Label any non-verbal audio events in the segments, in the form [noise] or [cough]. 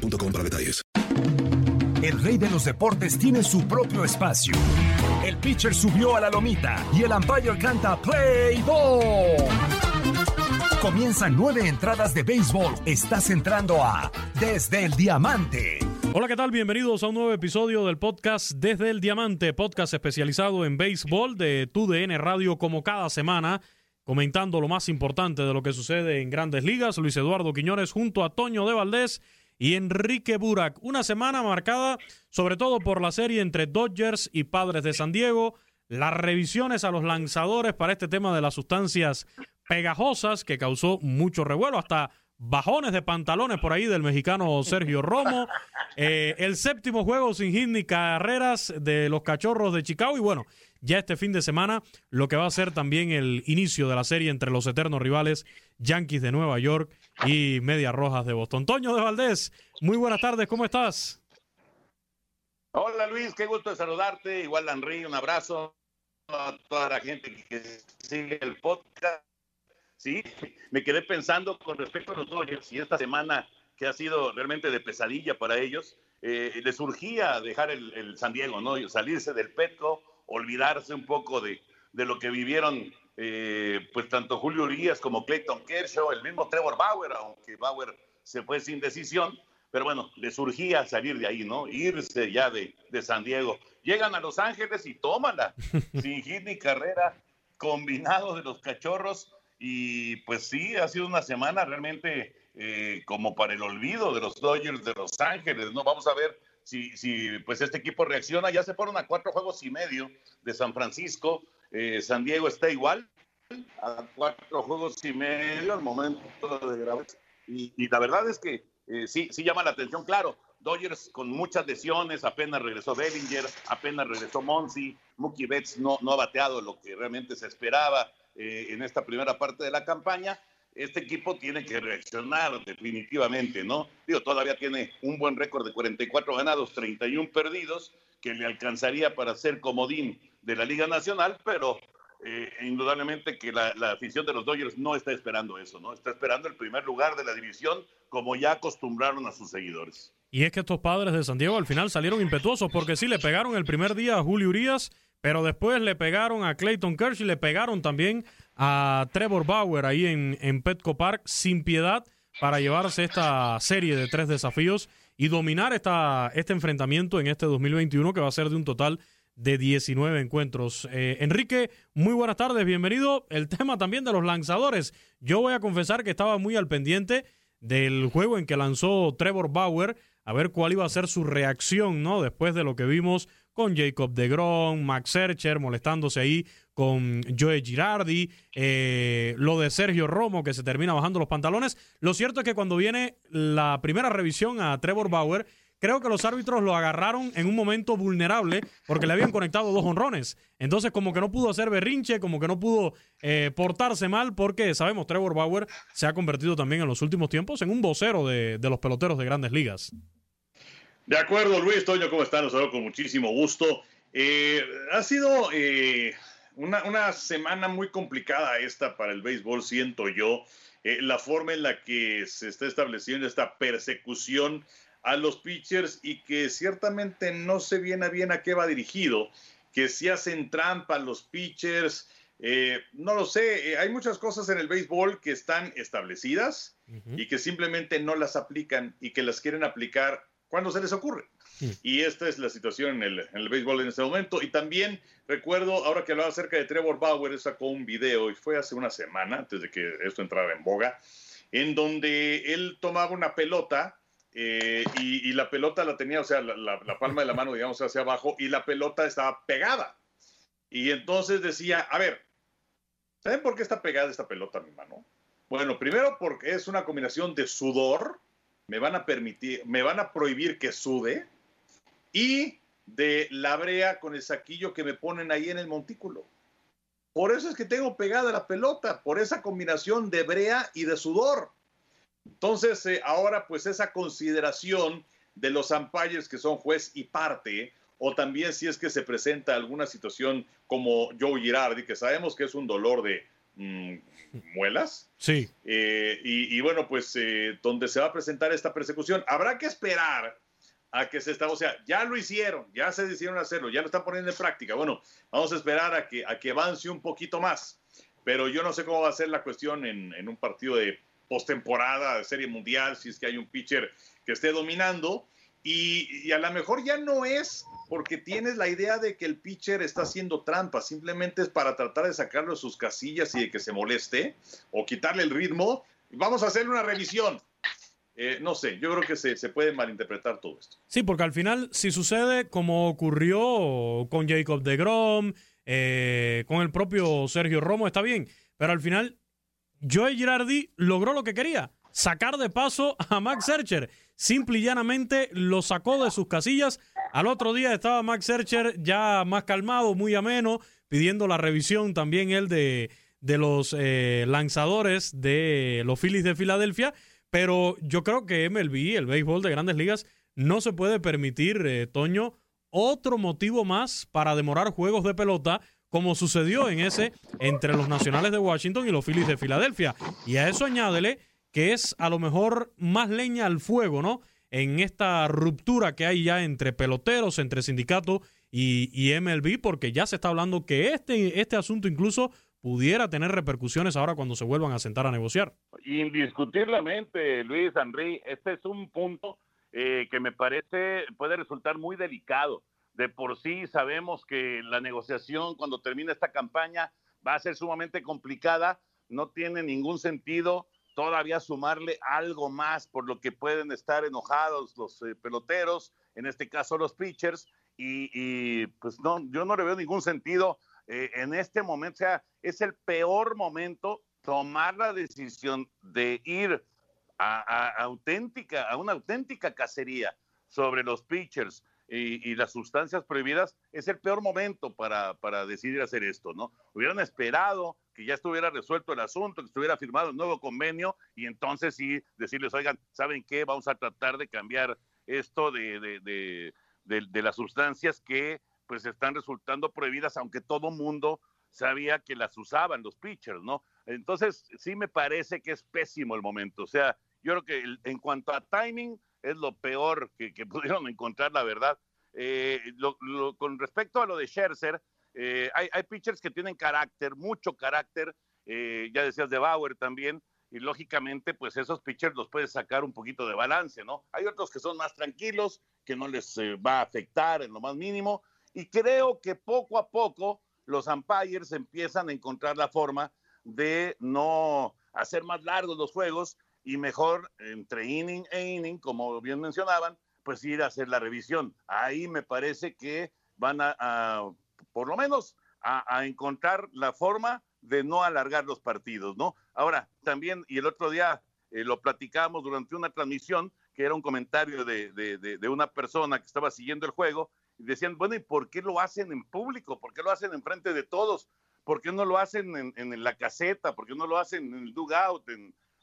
para detalles. El rey de los deportes tiene su propio espacio. El pitcher subió a la lomita y el umpire canta Play Ball. Comienzan nueve entradas de béisbol. Estás entrando a Desde el Diamante. Hola, ¿qué tal? Bienvenidos a un nuevo episodio del podcast Desde el Diamante, podcast especializado en béisbol de TUDN Radio como cada semana, comentando lo más importante de lo que sucede en grandes ligas. Luis Eduardo Quiñones junto a Toño de Valdés y Enrique Burak. Una semana marcada sobre todo por la serie entre Dodgers y Padres de San Diego, las revisiones a los lanzadores para este tema de las sustancias pegajosas que causó mucho revuelo, hasta bajones de pantalones por ahí del mexicano Sergio Romo, eh, el séptimo juego sin hit ni carreras de los cachorros de Chicago. Y bueno, ya este fin de semana lo que va a ser también el inicio de la serie entre los eternos rivales Yankees de Nueva York y Medias Rojas de Boston. Toño de Valdés, muy buenas tardes, ¿cómo estás? Hola Luis, qué gusto de saludarte. Igual Henry, un abrazo a toda la gente que sigue el podcast. Sí, me quedé pensando con respecto a los Dodgers y esta semana que ha sido realmente de pesadilla para ellos, eh, les surgía dejar el, San Diego, ¿no? Salirse del Petco, olvidarse un poco de, de lo que vivieron eh, pues tanto Julio Urias como Clayton Kershaw, el mismo Trevor Bauer, aunque Bauer se fue sin decisión, pero bueno, le surgía salir de ahí, ¿no? Irse ya de, de San Diego. Llegan a Los Ángeles y tómala, [laughs] sin hit ni carrera, combinado de los cachorros, y pues sí, ha sido una semana realmente eh, como para el olvido de los Dodgers de Los Ángeles, ¿no? Vamos a ver si, si pues este equipo reacciona. Ya se fueron a cuatro juegos y medio de San Francisco. Eh, San Diego está igual, a cuatro juegos y medio al momento de grabar. Y, la verdad es que eh, sí, sí llama la atención, claro. Dodgers con muchas lesiones, apenas regresó Bellinger, apenas regresó Monsi, Mookie Betts no, no ha bateado lo que realmente se esperaba eh, en esta primera parte de la campaña. Este equipo tiene que reaccionar definitivamente, ¿no? Digo, todavía tiene un buen récord de 44 ganados, 31 perdidos, que le alcanzaría para ser comodín de la Liga Nacional, pero eh, indudablemente que la, afición de los Dodgers no está esperando eso, ¿no? Está esperando el primer lugar de la división, como ya acostumbraron a sus seguidores. Y es que estos padres de San Diego al final salieron impetuosos, porque sí le pegaron el primer día a Julio Urias, pero después le pegaron a Clayton Kershaw y le pegaron también a Trevor Bauer ahí en, en Petco Park sin piedad para llevarse esta serie de tres desafíos y dominar esta, este enfrentamiento en este 2021 que va a ser de un total de 19 encuentros. Eh, Enrique, muy buenas tardes, bienvenido. El [laughs] tema también de los lanzadores. Yo voy a confesar que estaba muy al pendiente del juego en que lanzó Trevor Bauer, a ver cuál iba a ser su reacción, ¿no? Después de lo que vimos con Jacob DeGrom, Max Searcher molestándose ahí con Joe Girardi, eh, lo de Sergio Romo que se termina bajando los pantalones. Lo cierto es que cuando viene la primera revisión a Trevor Bauer, creo que los árbitros lo agarraron en un momento vulnerable porque le habían conectado dos honrones. Entonces, como que no pudo hacer berrinche, como que no pudo eh, portarse mal, porque sabemos, Trevor Bauer se ha convertido también en los últimos tiempos en un vocero de, los peloteros de grandes ligas. De acuerdo, Luis Toño, ¿cómo están? Los saludo con muchísimo gusto. Eh, ha sido eh, una, una, semana muy complicada esta para el béisbol, siento yo. la forma en la que se está estableciendo esta persecución a los pitchers y que ciertamente no sé bien a bien a qué va dirigido, que si hacen trampa los pitchers, eh, no lo sé, eh, hay muchas cosas en el béisbol que están establecidas y que simplemente no las aplican y que las quieren aplicar cuando se les ocurre. Y esta es la situación en el, en el, béisbol en este momento. Y también recuerdo, ahora que hablaba acerca de Trevor Bauer, sacó un video y fue hace una semana, antes de que esto entrara en boga, en donde él tomaba una pelota eh, y, la pelota la tenía, o sea, la, palma de la mano, digamos, hacia abajo, y la pelota estaba pegada. Y entonces decía, a ver, ¿saben por qué está pegada esta pelota a mi mano? Bueno, primero porque es una combinación de sudor me van a permitir, me van a prohibir que sude y de la brea con el saquillo que me ponen ahí en el montículo. Por eso es que tengo pegada la pelota, por esa combinación de brea y de sudor. Entonces, eh, ahora pues esa consideración de los umpires que son juez y parte, o también si es que se presenta alguna situación como Joe Girardi, que sabemos que es un dolor de mm, muelas. Sí. Eh, y, bueno, pues eh, donde se va a presentar esta persecución, habrá que esperar a que se está, o sea, ya lo hicieron, ya se decidieron hacerlo, ya lo están poniendo en práctica. Bueno, vamos a esperar a que, a que avance un poquito más. Pero yo no sé cómo va a ser la cuestión en, en un partido de postemporada, de serie mundial, si es que hay un pitcher que esté dominando. Y, a lo mejor ya no es porque tienes la idea de que el pitcher está haciendo trampa, simplemente es para tratar de sacarlo de sus casillas y de que se moleste o quitarle el ritmo. Vamos a hacerle una revisión. Eh, no sé, yo creo que se, se, puede malinterpretar todo esto. Sí, porque al final, si sucede como ocurrió con Jacob de Grom, eh, con el propio Sergio Romo, está bien, pero al final, Joey Girardi logró lo que quería, sacar de paso a Max Searcher. Simple y llanamente lo sacó de sus casillas. Al otro día estaba Max Searcher ya más calmado, muy ameno, pidiendo la revisión también él de, de los eh, lanzadores de los Phillies de Filadelfia pero yo creo que MLB, el béisbol de grandes ligas, no se puede permitir, eh, Toño, otro motivo más para demorar juegos de pelota como sucedió en ese entre los Nacionales de Washington y los Phillies de Filadelfia. Y a eso añádele que es a lo mejor más leña al fuego, ¿no? En esta ruptura que hay ya entre peloteros, entre sindicato y, y MLB, porque ya se está hablando que este, este asunto incluso pudiera tener repercusiones ahora cuando se vuelvan a sentar a negociar. Indiscutiblemente, Luis Henry, este es un punto eh, que me parece puede resultar muy delicado. De por sí sabemos que la negociación cuando termine esta campaña va a ser sumamente complicada, no tiene ningún sentido todavía sumarle algo más por lo que pueden estar enojados los eh, peloteros, en este caso los pitchers, y, pues no, yo no le veo ningún sentido eh, en este momento, o sea, es el peor momento tomar la decisión de ir a, auténtica, a una auténtica cacería sobre los pitchers y, las sustancias prohibidas, es el peor momento para, para decidir hacer esto, ¿no? Hubieran esperado que ya estuviera resuelto el asunto, que estuviera firmado el nuevo convenio y entonces sí decirles, oigan, ¿saben qué? Vamos a tratar de cambiar esto de, de, de, de las sustancias que pues están resultando prohibidas, aunque todo mundo sabía que las usaban los pitchers, ¿no? Entonces, sí me parece que es pésimo el momento. O sea, yo creo que en cuanto a timing, es lo peor que, [laughs] pudieron encontrar, la verdad. Eh, con respecto a lo de Scherzer, eh, hay, hay, pitchers que tienen carácter, mucho carácter, eh, ya decías de Bauer también, y lógicamente, pues esos pitchers los puedes sacar un poquito de balance, ¿no? Hay otros que son más tranquilos, que no les va a afectar en lo más mínimo, y creo que poco a poco los umpires empiezan a encontrar la forma de no hacer más largos los juegos y mejor entre inning e inning, como bien mencionaban, pues ir a hacer la revisión. Ahí me parece que van a, por lo menos, a, encontrar la forma de no alargar los partidos, ¿no? Ahora, también, y el otro día eh, lo platicamos durante una transmisión, que era un comentario de, de, una persona que estaba siguiendo el juego, decían, bueno, ¿y por qué lo hacen en público? ¿Por qué lo hacen en frente de todos? ¿Por qué no lo hacen en, la caseta? ¿Por qué no lo hacen en el dugout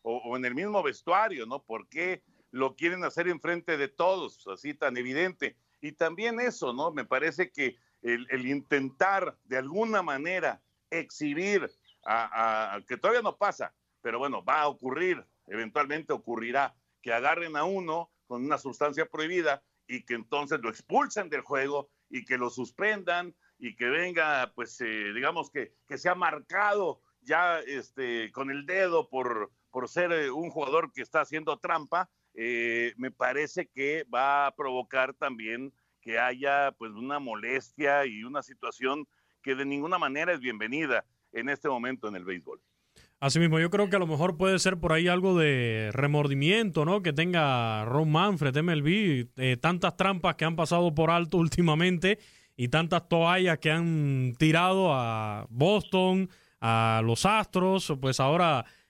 o, en el mismo vestuario? ¿no? ¿Por qué lo quieren hacer en frente de todos, así tan evidente? Y también eso, ¿no? Me parece que el, intentar de alguna manera exhibir a, que todavía no pasa, pero bueno, va a ocurrir, eventualmente ocurrirá, que agarren a uno con una sustancia prohibida y que entonces lo expulsen del juego y que lo suspendan y que venga, pues, eh, digamos que, que sea marcado ya este, con el dedo por, por ser eh, un jugador que está haciendo trampa, eh, me parece que va a provocar también que haya pues una molestia y una situación que de ninguna manera es bienvenida en este momento en el béisbol. Asimismo, yo creo que a lo mejor puede ser por ahí algo de remordimiento, ¿no? Que tenga Ron Manfred, MLB, eh, tantas trampas que han pasado por alto [laughs] últimamente y tantas toallas que han tirado a Boston, a los Astros, pues ahora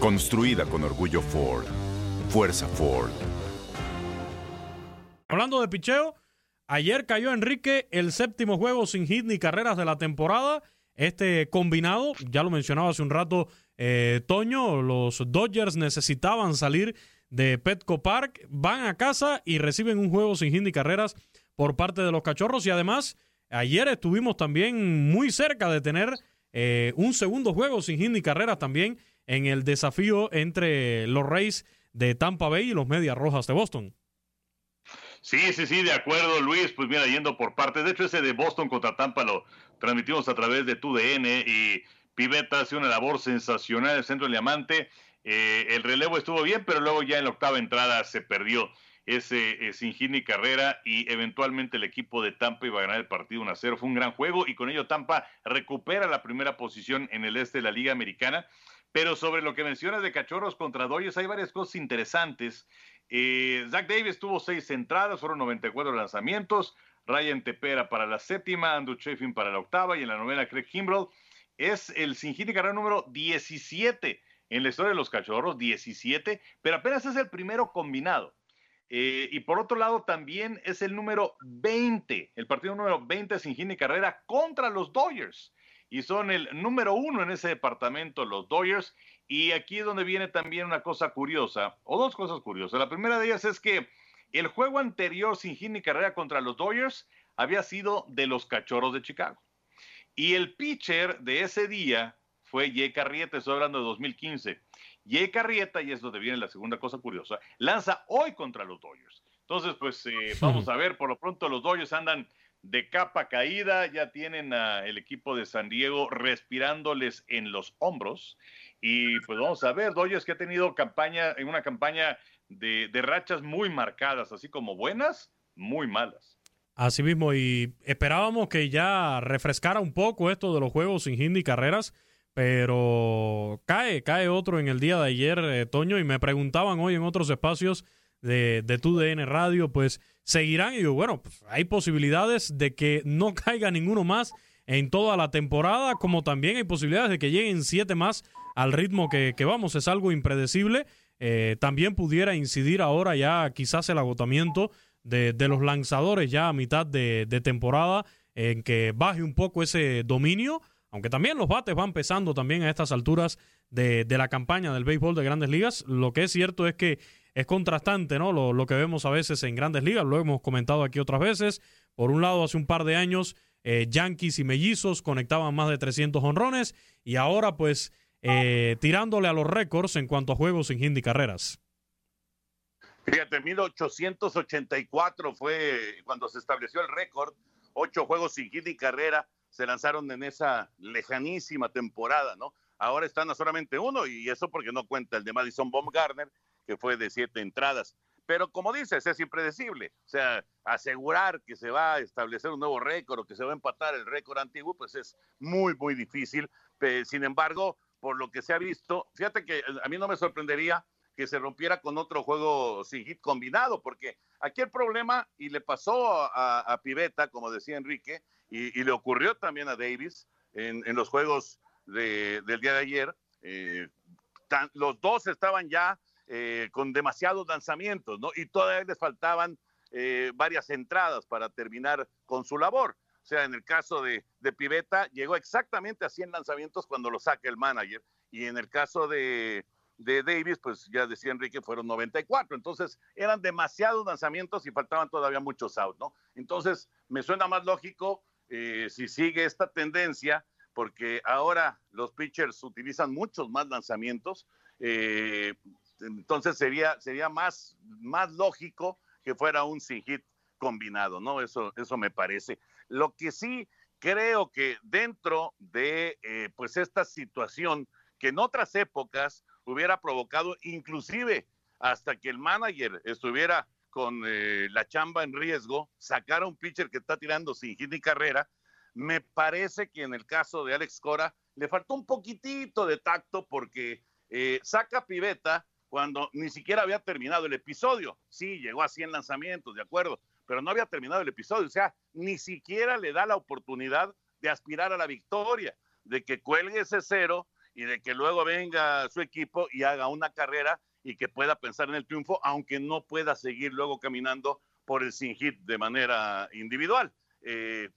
Construida con orgullo Ford. Fuerza Ford. Hablando de picheo, ayer cayó Enrique el séptimo juego sin hit ni carreras de la temporada. Este combinado, ya lo mencionaba hace un rato eh, Toño, los Dodgers necesitaban salir de Petco Park, van a casa y reciben un juego sin hit ni carreras por parte de los cachorros y además ayer estuvimos también muy cerca de tener eh, un segundo juego sin hit ni carreras también en el desafío entre los Rays de Tampa Bay y los Medias Rojas de Boston. Sí, sí, sí, de acuerdo, Luis. Pues mira, yendo por partes. De hecho, ese de Boston contra Tampa lo transmitimos a través de TUDN y Pivetta hace una labor sensacional en el centro del diamante. Eh, el relevo estuvo bien, pero luego ya en la octava entrada se perdió ese eh, carrera y eventualmente el equipo de Tampa iba a ganar el partido 1 a 0. Fue un gran juego y con ello Tampa recupera la primera posición en el este de la Liga Americana. Pero sobre lo que mencionas de Cachorros contra Dodgers, hay varias cosas interesantes. Eh, Zach Davis tuvo seis entradas, fueron 94 lanzamientos. Ryan Tepera para la séptima, Andrew Chafin para la octava y en la novena Craig Kimbrell. Es el sin hit carrera número 17 en la historia de los Cachorros, 17, pero apenas es el primero combinado. Eh, y por otro lado, también es el número 20, el partido número 20 sin hit carrera contra los Dodgers y son el número uno en ese departamento, los Dodgers. Y aquí es donde viene también una cosa curiosa, o dos cosas curiosas. La primera de ellas es que el juego anterior sin hit ni carrera contra los Dodgers había sido de los Cachorros de Chicago. Y el pitcher de ese día fue Jay Carrieta, estoy hablando de 2015. Jay Carrieta, y es donde viene la segunda cosa curiosa, lanza hoy contra los Dodgers. Entonces, pues eh, vamos a ver, por lo pronto los Dodgers andan de capa caída, ya tienen al equipo de San Diego respirándoles en los hombros. Y pues vamos a ver, Dodgers que ha tenido campaña, en una campaña de, de rachas muy marcadas, así como buenas, muy malas. Así mismo, y esperábamos que ya refrescara un poco esto de los juegos sin y carreras, pero cae, cae otro en el día de ayer, eh, Toño, y me preguntaban hoy en otros espacios de, de tu DN Radio, pues seguirán. Y digo, bueno, pues, hay posibilidades de que no [laughs] caiga ninguno más en toda la temporada, como también hay posibilidades de que lleguen siete más al ritmo que, vamos. Es algo impredecible. Eh, también pudiera incidir ahora ya quizás el agotamiento de, los lanzadores ya a mitad de, temporada, en que baje un poco ese dominio, aunque también los bates van pesando también a estas alturas de, de la campaña del béisbol de grandes ligas. Lo que es cierto es que es contrastante, ¿no? Lo, que vemos a veces en grandes ligas, lo hemos comentado aquí otras veces. Por un lado, hace un par de años, eh, Yankees y Mellizos conectaban más de 300 honrones y ahora, pues, eh, tirándole a los récords en cuanto a juegos sin y carreras. Fíjate, 1884 fue cuando se estableció el récord, ocho juegos sin hit y carrera se lanzaron en esa lejanísima temporada, ¿no? Ahora están a solamente uno y eso porque no cuenta el de Madison Baumgartner que fue de siete entradas. Pero como dices, es impredecible. O sea, asegurar que se va a establecer un nuevo récord o que se va a empatar el récord antiguo, pues es muy, muy difícil. Sin embargo, por lo que se ha visto, fíjate que a mí no me sorprendería que se rompiera con otro juego sin hit combinado, porque aquí el problema, y le pasó a, a Pivetta, como decía Enrique, y, le ocurrió también a Davis en, los juegos del día de ayer, eh, los dos estaban ya eh, con demasiados lanzamientos, ¿no? Y todavía les faltaban eh, varias entradas para terminar con su labor. O sea, en el caso de, de Pivetta, llegó exactamente a 100 lanzamientos cuando lo saca el manager. Y en el caso de, de Davis, pues ya decía Enrique, fueron 94. Entonces, eran demasiados lanzamientos y faltaban todavía muchos outs, ¿no? Entonces, me suena más lógico eh, si sigue esta tendencia, porque ahora los pitchers utilizan muchos más lanzamientos. Eh, entonces sería, sería más, más lógico que fuera un sin hit combinado, ¿no? Eso, eso me parece. Lo que sí creo que dentro de eh, pues esta situación que en otras épocas hubiera provocado inclusive hasta que el manager estuviera con eh, la chamba en riesgo, sacar un pitcher que está tirando sin hit ni carrera. Me parece que en el caso de Alex Cora le faltó un poquitito de tacto porque eh, saca piveta cuando ni siquiera había terminado el episodio. Sí, llegó a 100 lanzamientos, de acuerdo, pero no había terminado el episodio. O sea, ni siquiera le da la oportunidad de aspirar a la victoria, de que cuelgue ese cero y de que luego venga su equipo y haga una carrera y que pueda pensar en el triunfo, aunque no pueda seguir luego caminando por el sin hit de manera individual. Eh,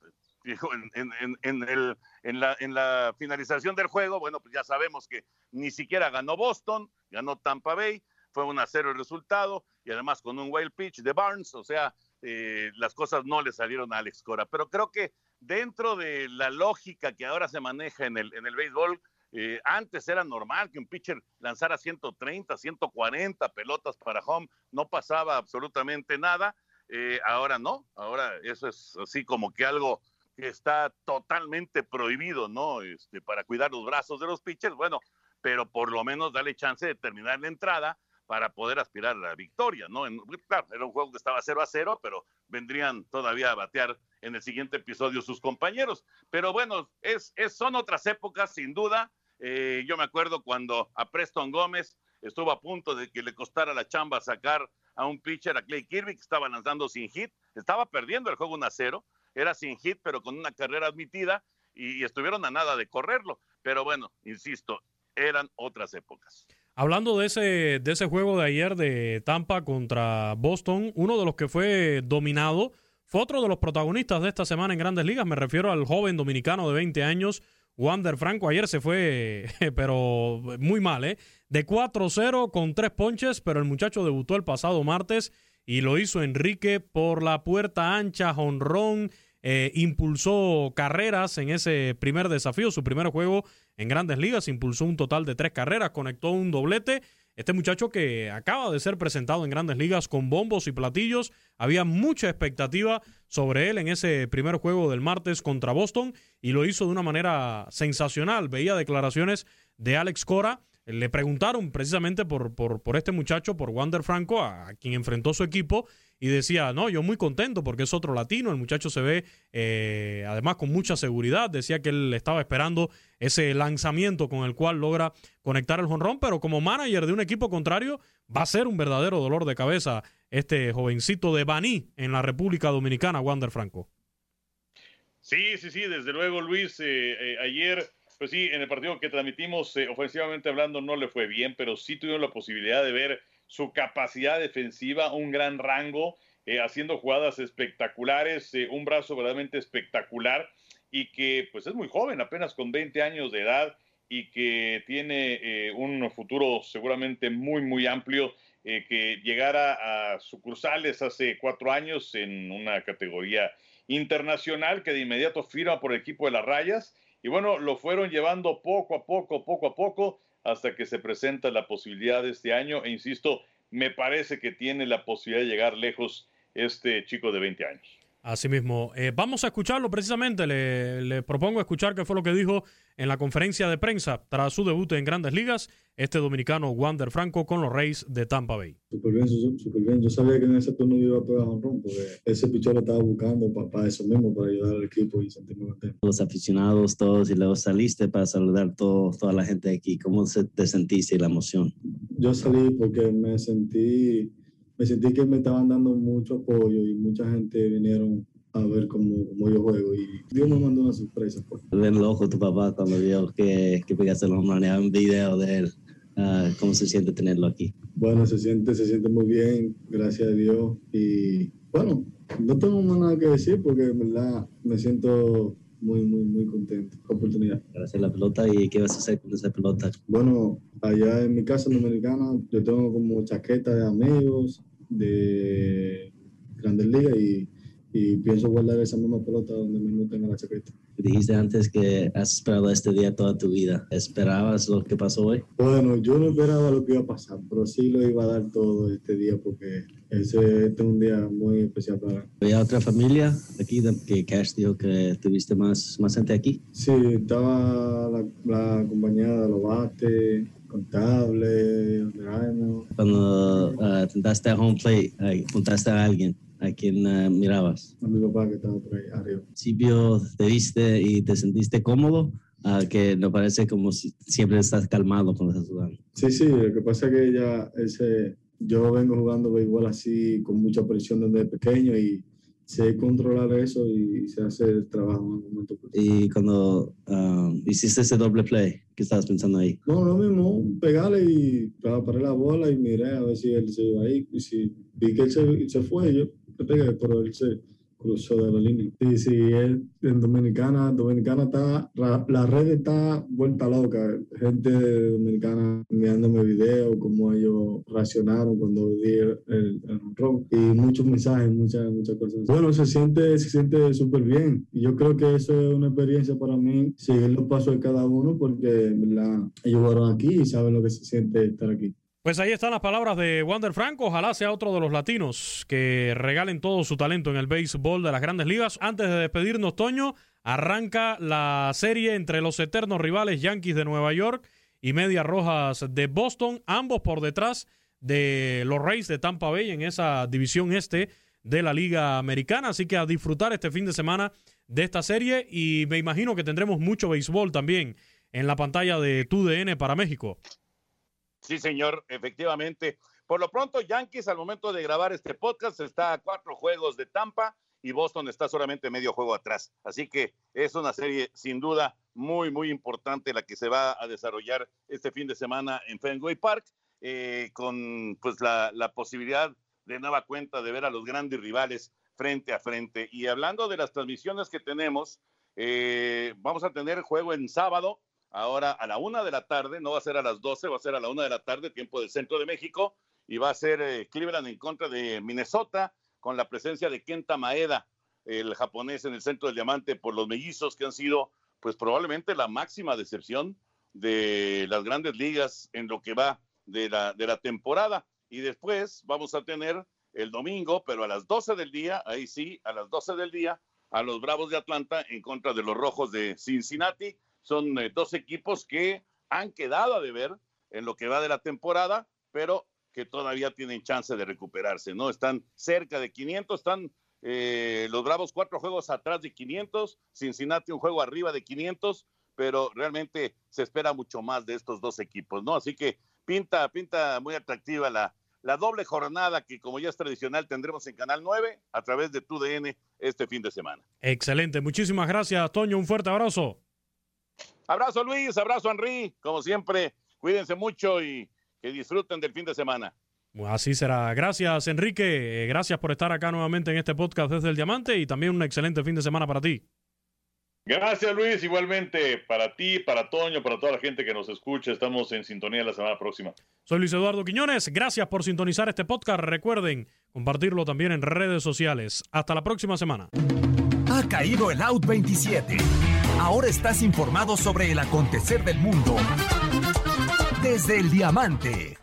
en, la, en la finalización del juego, bueno, pues ya sabemos que ni siquiera ganó Boston, ganó Tampa Bay, fue un a cero el resultado y además con un wild pitch de Barnes, o sea, eh, las cosas no le salieron a Alex Cora. Pero creo que dentro de la lógica que ahora se maneja en el, en el béisbol, eh, antes era normal que un pitcher lanzara 130, 140 pelotas para home, no pasaba absolutamente nada. Eh, ahora no, ahora eso es así como que algo que está totalmente prohibido, ¿no? Este, para cuidar los brazos de los pitchers, bueno, pero por lo menos darle chance de terminar la entrada para poder aspirar a la victoria, ¿no? claro, era un juego que estaba 0 a 0, pero vendrían todavía a batear en el siguiente episodio sus compañeros. Pero bueno, es, es son otras épocas, sin duda. Eh, yo me acuerdo cuando a Preston Gómez estuvo a punto de que le costara la chamba sacar a un pitcher, a Clay Kirby, que estaba lanzando sin hit, estaba perdiendo el juego 1 a 0 era sin hit, pero con una carrera admitida y, estuvieron a nada de correrlo. Pero bueno, insisto, eran otras épocas. Hablando de ese, de ese juego de ayer de Tampa contra Boston, uno de los que fue dominado fue otro de los protagonistas de esta semana en Grandes Ligas. Me refiero al joven dominicano de 20 años, Wander Franco. Ayer se fue, [laughs] pero muy mal, ¿eh? De 4-0 con tres ponches, pero el muchacho debutó el pasado martes y lo hizo Enrique por la puerta ancha, jonrón eh, impulsó carreras en ese primer desafío, su primer juego en grandes ligas, impulsó un total de tres carreras, conectó un doblete. Este muchacho que acaba de ser presentado en grandes ligas con bombos y platillos, había mucha expectativa sobre él en ese primer juego del martes contra Boston y lo hizo de una manera sensacional. Veía declaraciones de Alex Cora. Le preguntaron precisamente por, por, por este muchacho, por Wander Franco, a quien enfrentó su equipo, y decía, no, yo muy contento porque es otro latino, el muchacho se ve eh, además con mucha seguridad, decía que él estaba esperando ese lanzamiento con el cual logra conectar el jonrón, pero como manager de un equipo contrario va a ser un verdadero dolor de cabeza este jovencito de Baní en la República Dominicana, Wander Franco. Sí, sí, sí, desde luego Luis, eh, eh, ayer, pues sí, en el partido que transmitimos, ofensivamente hablando, no le fue bien, pero sí tuvimos la posibilidad de ver su capacidad defensiva, un gran rango, eh, haciendo jugadas espectaculares, eh, un brazo verdaderamente espectacular y que pues es muy joven, apenas con 20 años de edad y que tiene eh, un futuro seguramente muy, muy amplio, que llegara a sucursales hace cuatro años en una categoría internacional que de inmediato firma por el equipo de las rayas y bueno, lo fueron llevando poco a poco, poco a poco hasta que se presenta la posibilidad de este año. E insisto, me parece que tiene la posibilidad de llegar lejos este chico de 20 años. Así mismo. Eh, vamos a escucharlo precisamente. Le, propongo escuchar qué fue lo que dijo en la conferencia de prensa tras su debut en Grandes Ligas, este dominicano Wander Franco con los Reyes de Tampa Bay. Súper bien, súper bien. Yo sabía que en ese turno iba a pegar un ron porque ese pichón lo estaba buscando para, eso mismo, para ayudar al equipo y sentirme contento. Los aficionados, todos, y luego saliste para saludar a toda la gente de aquí. ¿Cómo te sentiste la emoción? Yo salí porque me sentí me sentí que me estaban dando mucho apoyo y mucha gente vinieron a ver cómo, cómo yo juego y Dios me mandó una sorpresa. Pues. Ven loco tu papá cuando vio que, que pegaste los maneras un video de él. Uh, ¿Cómo se siente tenerlo aquí? Bueno, se siente, se siente muy bien, gracias a Dios. Y bueno, no tengo más nada que decir porque en verdad me siento muy, muy, muy contento oportunidad. Gracias a la pelota y qué vas a hacer con esa pelota. Bueno, allá en mi casa dominicana yo tengo como chaqueta de amigos de Grandes Ligas y, y pienso guardar esa misma pelota donde mismo tenga la chaqueta. Dijiste antes que has esperado este día toda tu vida. ¿Esperabas lo que pasó hoy? Bueno, yo no esperaba lo que iba a pasar, pero sí lo iba a dar todo este día porque ese, este es un día muy especial para mí. ¿Había otra familia aquí que Cash dijo que tuviste más, más gente aquí? Sí, estaba la, la compañía de los bates, contable, Cuando uh, tentaste a home plate, juntaste a alguien, ¿a quien uh, mirabas? A mi papá que estaba por ahí arriba. ¿Sí vio, te viste y te sentiste cómodo? Uh, que no parece como si siempre estás calmado cuando estás jugando. Sí, sí, lo que pasa es que ya ese, yo vengo jugando béisbol así con mucha presión desde pequeño y sé controlar eso y se hace el trabajo en un momento. Y cuando um, hiciste ese doble play, ¿qué estabas pensando ahí? No, lo mismo, pegarle y paré la bola y miré a ver si él se iba ahí. Y si vi que él se, se fue, yo pegué, pero él se cruzó de la línea. Sí, sí, en Dominicana, Dominicana está, la red está vuelta loca. Gente dominicana enviándome videos, como ellos reaccionaron cuando vi el, el, rock y muchos mensajes, muchas, muchas cosas. Bueno, se siente se siente súper bien. Y yo creo que eso es una experiencia para mí, seguir los pasos de cada uno, porque la, ellos fueron aquí y saben lo que se siente estar aquí. Pues ahí están las palabras de Wander Franco. Ojalá sea otro de los latinos que regalen todo su talento en el béisbol de las grandes ligas. Antes de despedirnos, Toño, arranca la serie entre los eternos rivales Yankees de Nueva York y Medias Rojas de Boston, ambos por detrás de los Rays de Tampa Bay en esa división este de la Liga Americana. Así que a disfrutar este fin de semana de esta serie y me imagino que tendremos mucho béisbol también en la pantalla de TUDN para México. Sí, señor, efectivamente. Por lo pronto, Yankees al momento de grabar este podcast está a cuatro juegos de Tampa y Boston está solamente medio juego atrás. Así que es una serie sin duda muy, muy importante la que se va a desarrollar este fin de semana en Fenway Park, eh, con pues la, posibilidad de nueva cuenta de ver a los grandes rivales frente a frente. Y hablando de las transmisiones que tenemos, eh, vamos a tener juego en sábado ahora a la una de la tarde, no va a ser a las doce, va a ser a la una de la tarde, tiempo del centro de México, y va a ser eh, Cleveland en contra de Minnesota, con la presencia de Kenta Maeda, el japonés en el centro del diamante, por los mellizos que han sido, pues probablemente la máxima decepción de las grandes ligas en lo que va de la, de la temporada. Y después vamos a tener el domingo, pero a las 12 del día, ahí sí, a las 12 del día, a los Bravos de Atlanta en contra de los Rojos de Cincinnati son eh, dos equipos que han quedado a deber en lo que va de la temporada, pero que todavía tienen chance de recuperarse, ¿no? Están cerca de 500, están eh, los Bravos cuatro juegos atrás de 500, Cincinnati un juego arriba de 500, pero realmente se espera mucho más de estos dos equipos, ¿no? Así que pinta, pinta muy atractiva la, la doble jornada que como ya es tradicional tendremos en Canal 9 a través de TUDN este fin de semana. Excelente, muchísimas gracias, Toño, un fuerte abrazo. Abrazo Luis, abrazo Henry, como siempre, cuídense mucho y que disfruten del fin de semana. Así será. Gracias Enrique, gracias por estar acá nuevamente en este podcast desde el Diamante y también un excelente fin de semana para ti. Gracias Luis, igualmente para ti, para Toño, para toda la gente que nos escucha. Estamos en sintonía la semana próxima. Soy Luis Eduardo Quiñones, gracias por sintonizar este podcast. Recuerden compartirlo también en redes sociales. Hasta la próxima semana. Ha caído el Out 27 Ahora estás informado sobre el acontecer del mundo desde el diamante.